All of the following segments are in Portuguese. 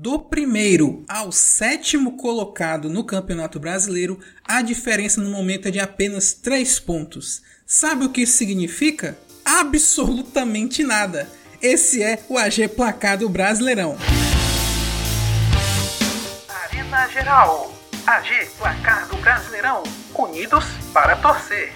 Do primeiro ao sétimo colocado no Campeonato Brasileiro, a diferença no momento é de apenas 3 pontos. Sabe o que isso significa? Absolutamente nada. Esse é o AG Placar do Brasileirão. Arena Geral. AG Placar do Brasileirão. Unidos para torcer.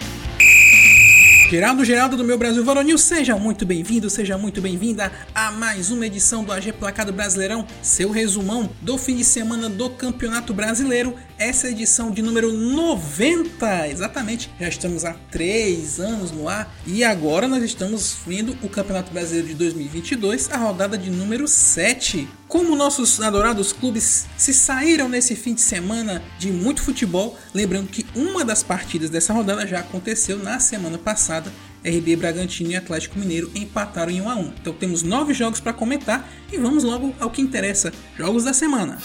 Geraldo Geraldo do meu Brasil Varonil, seja muito bem-vindo, seja muito bem-vinda a mais uma edição do AG Placado Brasileirão, seu resumão do fim de semana do Campeonato Brasileiro, essa edição de número 90, exatamente, já estamos há 3 anos no ar e agora nós estamos vendo o Campeonato Brasileiro de 2022, a rodada de número 7. Como nossos adorados clubes se saíram nesse fim de semana de muito futebol, lembrando que uma das partidas dessa rodada já aconteceu na semana passada. RB Bragantino e Atlético Mineiro empataram em 1 a 1. Então temos nove jogos para comentar e vamos logo ao que interessa, jogos da semana.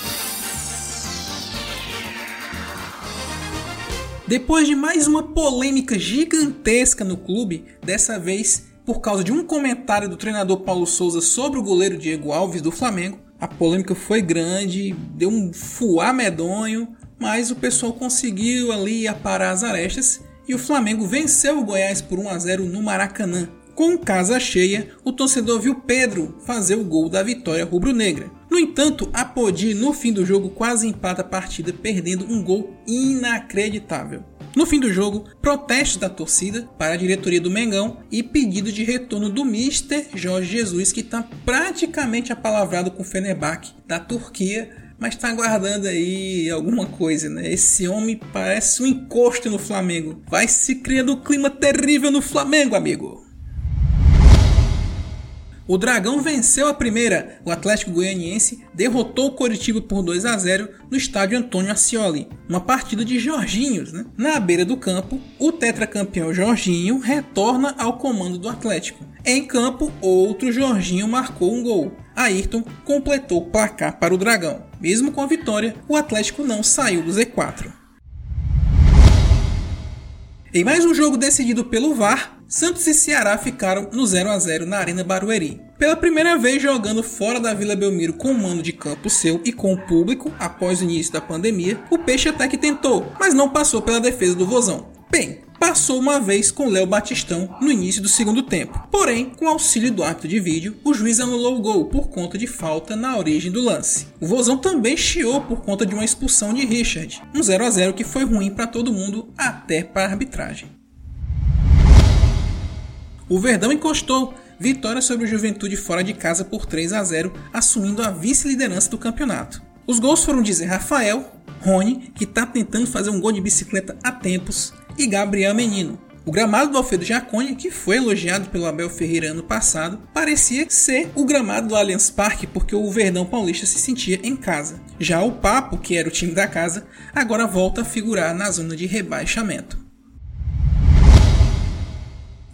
Depois de mais uma polêmica gigantesca no clube, dessa vez por causa de um comentário do treinador Paulo Souza sobre o goleiro Diego Alves do Flamengo, a polêmica foi grande, deu um fuá medonho, mas o pessoal conseguiu ali aparar as arestas e o Flamengo venceu o Goiás por 1 a 0 no Maracanã. Com casa cheia, o torcedor viu Pedro fazer o gol da vitória rubro-negra. No entanto, Apodi no fim do jogo quase empata a partida perdendo um gol inacreditável. No fim do jogo, protestos da torcida para a diretoria do Mengão e pedido de retorno do Mister Jorge Jesus, que está praticamente apalavrado com o Fenerbahçe da Turquia, mas está aguardando aí alguma coisa, né? Esse homem parece um encosto no Flamengo. Vai se criando um clima terrível no Flamengo, amigo. O Dragão venceu a primeira. O Atlético Goianiense derrotou o Coritiba por 2 a 0 no estádio Antônio Ascioli. Uma partida de Jorginhos, né? Na beira do campo, o tetracampeão Jorginho retorna ao comando do Atlético. Em campo, outro Jorginho marcou um gol. Ayrton completou o placar para o Dragão. Mesmo com a vitória, o Atlético não saiu do Z4. Em mais um jogo decidido pelo VAR, Santos e Ceará ficaram no 0 a 0 na Arena Barueri. Pela primeira vez jogando fora da Vila Belmiro com o mando de campo seu e com o público após o início da pandemia, o Peixe até que tentou, mas não passou pela defesa do Vozão. Bem, passou uma vez com Léo Batistão no início do segundo tempo. Porém, com auxílio do árbitro de vídeo, o juiz anulou o gol por conta de falta na origem do lance. O Vozão também chiou por conta de uma expulsão de Richard, um 0 a 0 que foi ruim para todo mundo, até para a arbitragem. O Verdão encostou. Vitória sobre o Juventude fora de casa por 3 a 0, assumindo a vice-liderança do campeonato. Os gols foram de Zé Rafael, Rony, que está tentando fazer um gol de bicicleta a tempos, e Gabriel Menino. O gramado do Alfredo Jaconi, que foi elogiado pelo Abel Ferreira ano passado, parecia ser o gramado do Allianz Parque porque o Verdão Paulista se sentia em casa. Já o Papo, que era o time da casa, agora volta a figurar na zona de rebaixamento.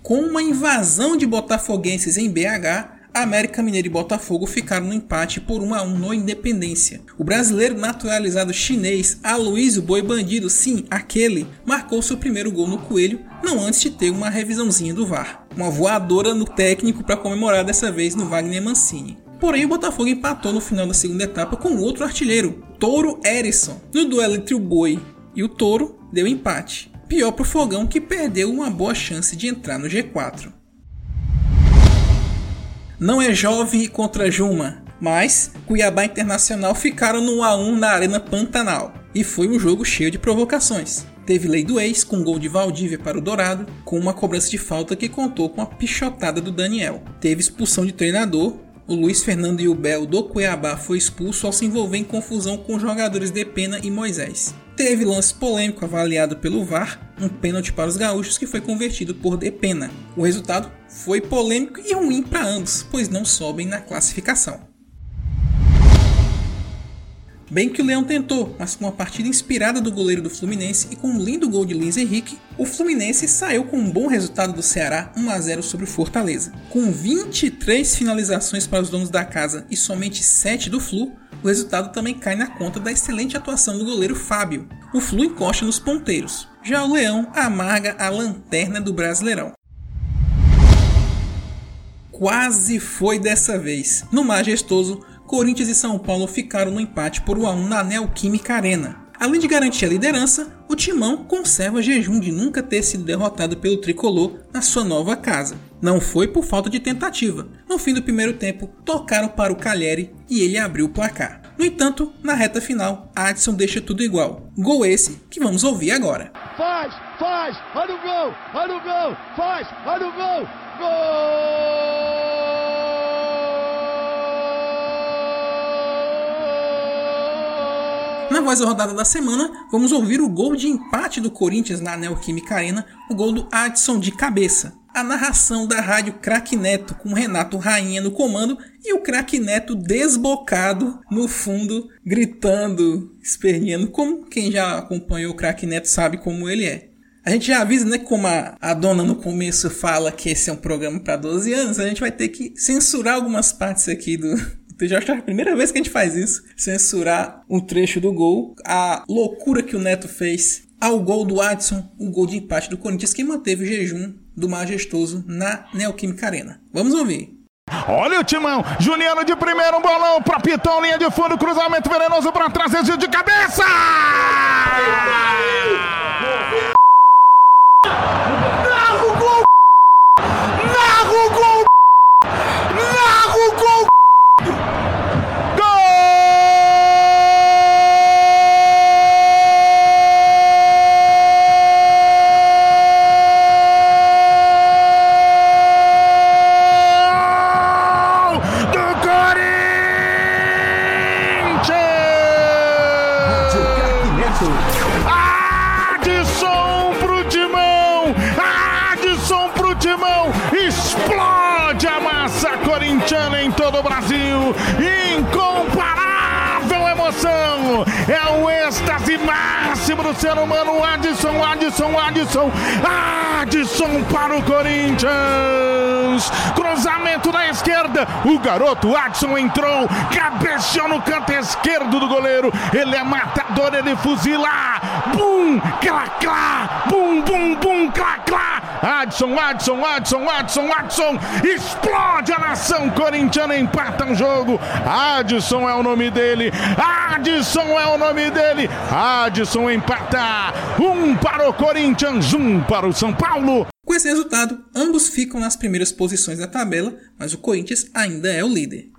Com uma invasão de botafoguenses em BH, América Mineiro e Botafogo ficaram no empate por 1 a 1 no Independência. O brasileiro naturalizado chinês Aloysio Boi Bandido, sim, aquele, marcou seu primeiro gol no Coelho, não antes de ter uma revisãozinha do VAR. Uma voadora no técnico para comemorar dessa vez no Wagner Mancini. Porém, o Botafogo empatou no final da segunda etapa com outro artilheiro, Touro Erisson. No duelo entre o Boi e o Touro, deu empate. Pior para o Fogão que perdeu uma boa chance de entrar no G4. Não é jovem contra Juma, mas Cuiabá Internacional ficaram no 1x1 na Arena Pantanal e foi um jogo cheio de provocações. Teve lei do ex com gol de Valdívia para o Dourado, com uma cobrança de falta que contou com a pichotada do Daniel. Teve expulsão de treinador, o Luiz Fernando e o Bel do Cuiabá foi expulso ao se envolver em confusão com jogadores de Pena e Moisés. Teve lance polêmico avaliado pelo VAR, um pênalti para os gaúchos que foi convertido por Depena. O resultado foi polêmico e ruim para ambos, pois não sobem na classificação. Bem que o Leão tentou, mas com uma partida inspirada do goleiro do Fluminense e com um lindo gol de Luiz Henrique, o Fluminense saiu com um bom resultado do Ceará 1 a 0 sobre o Fortaleza. Com 23 finalizações para os donos da casa e somente 7 do Flu, o resultado também cai na conta da excelente atuação do goleiro Fábio. O Flu encosta nos ponteiros. Já o Leão amarga a lanterna do Brasileirão. Quase foi dessa vez. No majestoso, Corinthians e São Paulo ficaram no empate por 1 a 1 na Neoquímica Arena. Além de garantir a liderança, o Timão conserva jejum de nunca ter sido derrotado pelo tricolor na sua nova casa. Não foi por falta de tentativa. No fim do primeiro tempo, tocaram para o Calheri e ele abriu o placar. No entanto, na reta final, Adson deixa tudo igual. Gol esse que vamos ouvir agora. Faz, faz, olha o gol, olha o gol, faz, olha o gol, gol! Na voz da rodada da semana, vamos ouvir o gol de empate do Corinthians na Neoquímica Arena, o gol do Adson de cabeça. A narração da rádio Crack Neto com Renato Rainha no comando e o Crack Neto desbocado no fundo, gritando, esperneando, como quem já acompanhou o Crack Neto sabe como ele é. A gente já avisa, né, como a, a dona no começo fala que esse é um programa para 12 anos, a gente vai ter que censurar algumas partes aqui do, já acho que é a primeira vez que a gente faz isso. Censurar um trecho do gol. A loucura que o Neto fez ao gol do Adson, o gol de empate do Corinthians, que manteve o jejum do majestoso na Neoquímica Arena. Vamos ouvir. Olha o timão, Juliano de primeiro, um bolão para Pitão, linha de fundo, cruzamento venenoso para trás, de cabeça! Todo o Brasil. Incomparável emoção. É o êxtase máximo do ser humano. Adson, Adson, Adson. Adson para o Corinthians. Cruzamento esquerda. O garoto Adson entrou. Cabeceou no canto esquerdo do goleiro. Ele é matador, ele fuzila. Bum, clá. Bum, bum, bum, clá. Adson, Adson, Adson, Adson, Adson. Explode a nação corintiana, empata um jogo. Adson é o nome dele. Adson é o nome dele. Adson empata. Um para o Corinthians, um para o São Paulo. Com esse resultado, ambos ficam nas primeiras posições da tabela, mas o Corinthians ainda é o líder.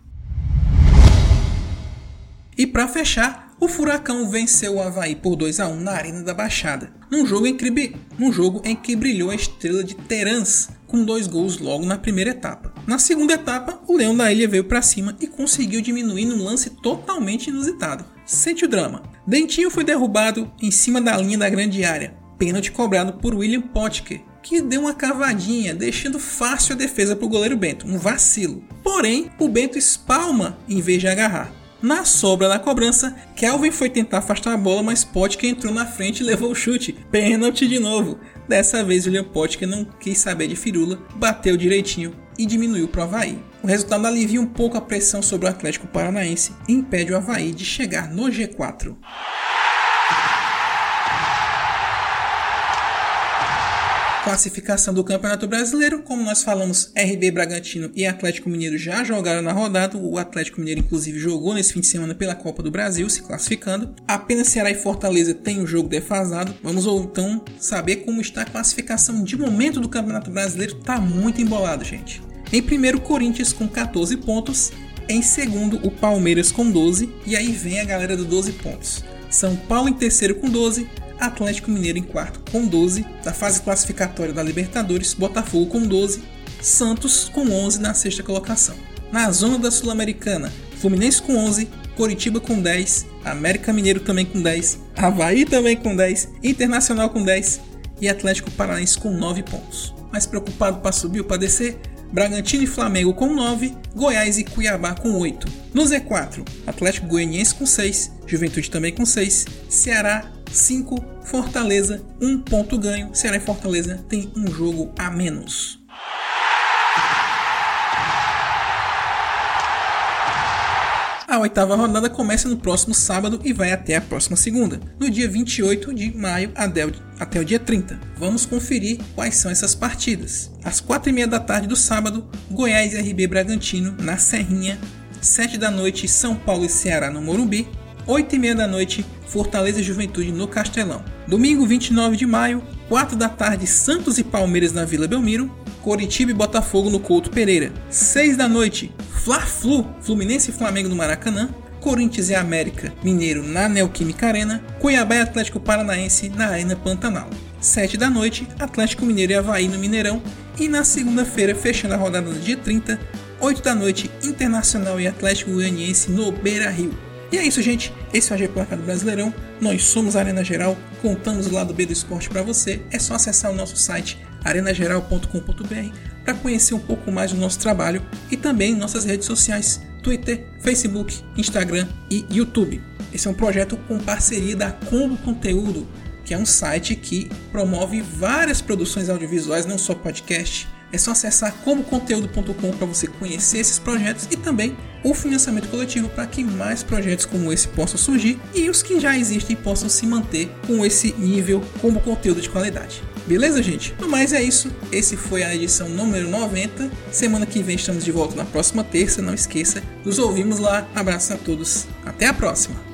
E para fechar, o Furacão venceu o Havaí por 2 a 1 na Arena da Baixada, num jogo, em que, num jogo em que brilhou a estrela de Terans com dois gols logo na primeira etapa. Na segunda etapa, o Leão da Ilha veio para cima e conseguiu diminuir num lance totalmente inusitado. Sente o drama. Dentinho foi derrubado em cima da linha da grande área, pênalti cobrado por William Potker, que deu uma cavadinha, deixando fácil a defesa para o goleiro Bento, um vacilo. Porém, o Bento espalma em vez de agarrar. Na sobra da cobrança, Kelvin foi tentar afastar a bola, mas Potker entrou na frente e levou o chute. Pênalti de novo. Dessa vez, William Potker não quis saber de firula, bateu direitinho e diminuiu para o Havaí. O resultado alivia um pouco a pressão sobre o Atlético Paranaense e impede o Havaí de chegar no G4. Classificação do Campeonato Brasileiro, como nós falamos, RB Bragantino e Atlético Mineiro já jogaram na rodada. O Atlético Mineiro, inclusive, jogou nesse fim de semana pela Copa do Brasil, se classificando. Apenas Ceará e Fortaleza têm o jogo defasado. Vamos então saber como está a classificação de momento do Campeonato Brasileiro. Tá muito embolado, gente. Em primeiro, Corinthians com 14 pontos. Em segundo, o Palmeiras com 12. E aí vem a galera do 12 pontos. São Paulo em terceiro com 12, Atlético Mineiro em quarto com 12, da fase classificatória da Libertadores, Botafogo com 12, Santos com 11 na sexta colocação. Na zona da Sul-Americana, Fluminense com 11, Coritiba com 10, América Mineiro também com 10, Havaí também com 10, Internacional com 10 e Atlético Paranaense com 9 pontos. Mais preocupado para subir ou para descer? Bragantino e Flamengo com 9, Goiás e Cuiabá com 8. No Z4, Atlético Goianiense com 6, Juventude também com 6, Ceará 5, Fortaleza 1 ponto ganho. Ceará e Fortaleza tem um jogo a menos. A oitava rodada começa no próximo sábado e vai até a próxima segunda, no dia 28 de maio até o dia 30. Vamos conferir quais são essas partidas. Às 4 e meia da tarde do sábado, Goiás e RB Bragantino na Serrinha. 7 da noite, São Paulo e Ceará no Morumbi. 8 e meia da noite, Fortaleza Juventude no Castelão. Domingo 29 de maio, 4 da tarde, Santos e Palmeiras na Vila Belmiro. Coritiba e Botafogo no Couto Pereira. 6 da noite, Fla-Flu, Fluminense e Flamengo no Maracanã. Corinthians e América Mineiro na Neoquímica Arena. Cuiabá e Atlético Paranaense na Arena Pantanal. 7 da noite, Atlético Mineiro e Havaí no Mineirão. E na segunda-feira, fechando a rodada do dia 30, 8 da noite, Internacional e Atlético Goianiense no Beira Rio. E é isso, gente. Esse é o AG Placar do Brasileirão. Nós somos a Arena Geral, contamos o lado B do esporte para você. É só acessar o nosso site arenageral.com.br para conhecer um pouco mais do nosso trabalho e também nossas redes sociais: Twitter, Facebook, Instagram e YouTube. Esse é um projeto com parceria da Combo Conteúdo, que é um site que promove várias produções audiovisuais, não só podcast. É só acessar comoconteúdo.com para você conhecer esses projetos e também o financiamento coletivo para que mais projetos como esse possam surgir e os que já existem possam se manter com esse nível como conteúdo de qualidade. Beleza, gente? No mais é isso. Esse foi a edição número 90. Semana que vem estamos de volta na próxima terça. Não esqueça, nos ouvimos lá. Abraço a todos. Até a próxima.